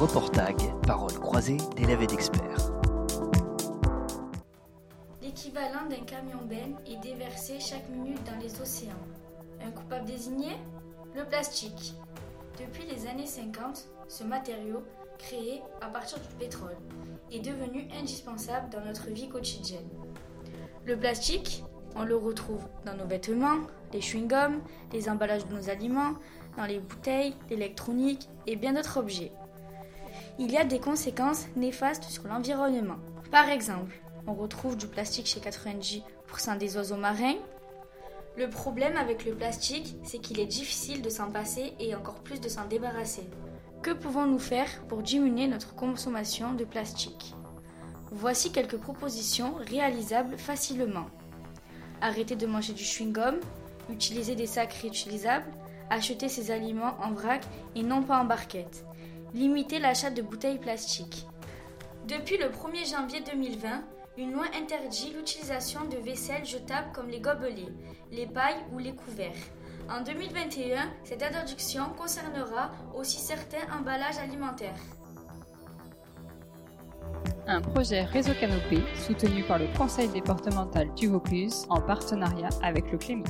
Reportag, paroles croisées d'élèves et d'experts. L'équivalent d'un camion ben est déversé chaque minute dans les océans. Un coupable désigné? Le plastique. Depuis les années 50, ce matériau, créé à partir du pétrole, est devenu indispensable dans notre vie quotidienne. Le plastique, on le retrouve dans nos vêtements, les chewing-gums, les emballages de nos aliments, dans les bouteilles, l'électronique et bien d'autres objets. Il y a des conséquences néfastes sur l'environnement. Par exemple, on retrouve du plastique chez 90% des oiseaux marins. Le problème avec le plastique, c'est qu'il est difficile de s'en passer et encore plus de s'en débarrasser. Que pouvons-nous faire pour diminuer notre consommation de plastique? Voici quelques propositions réalisables facilement. Arrêter de manger du chewing-gum, utiliser des sacs réutilisables, acheter ses aliments en vrac et non pas en barquette. Limiter l'achat de bouteilles plastiques. Depuis le 1er janvier 2020, une loi interdit l'utilisation de vaisselle jetable comme les gobelets, les pailles ou les couverts. En 2021, cette interdiction concernera aussi certains emballages alimentaires. Un projet Réseau Canopé soutenu par le Conseil départemental du Vaucluse en partenariat avec le Clémy.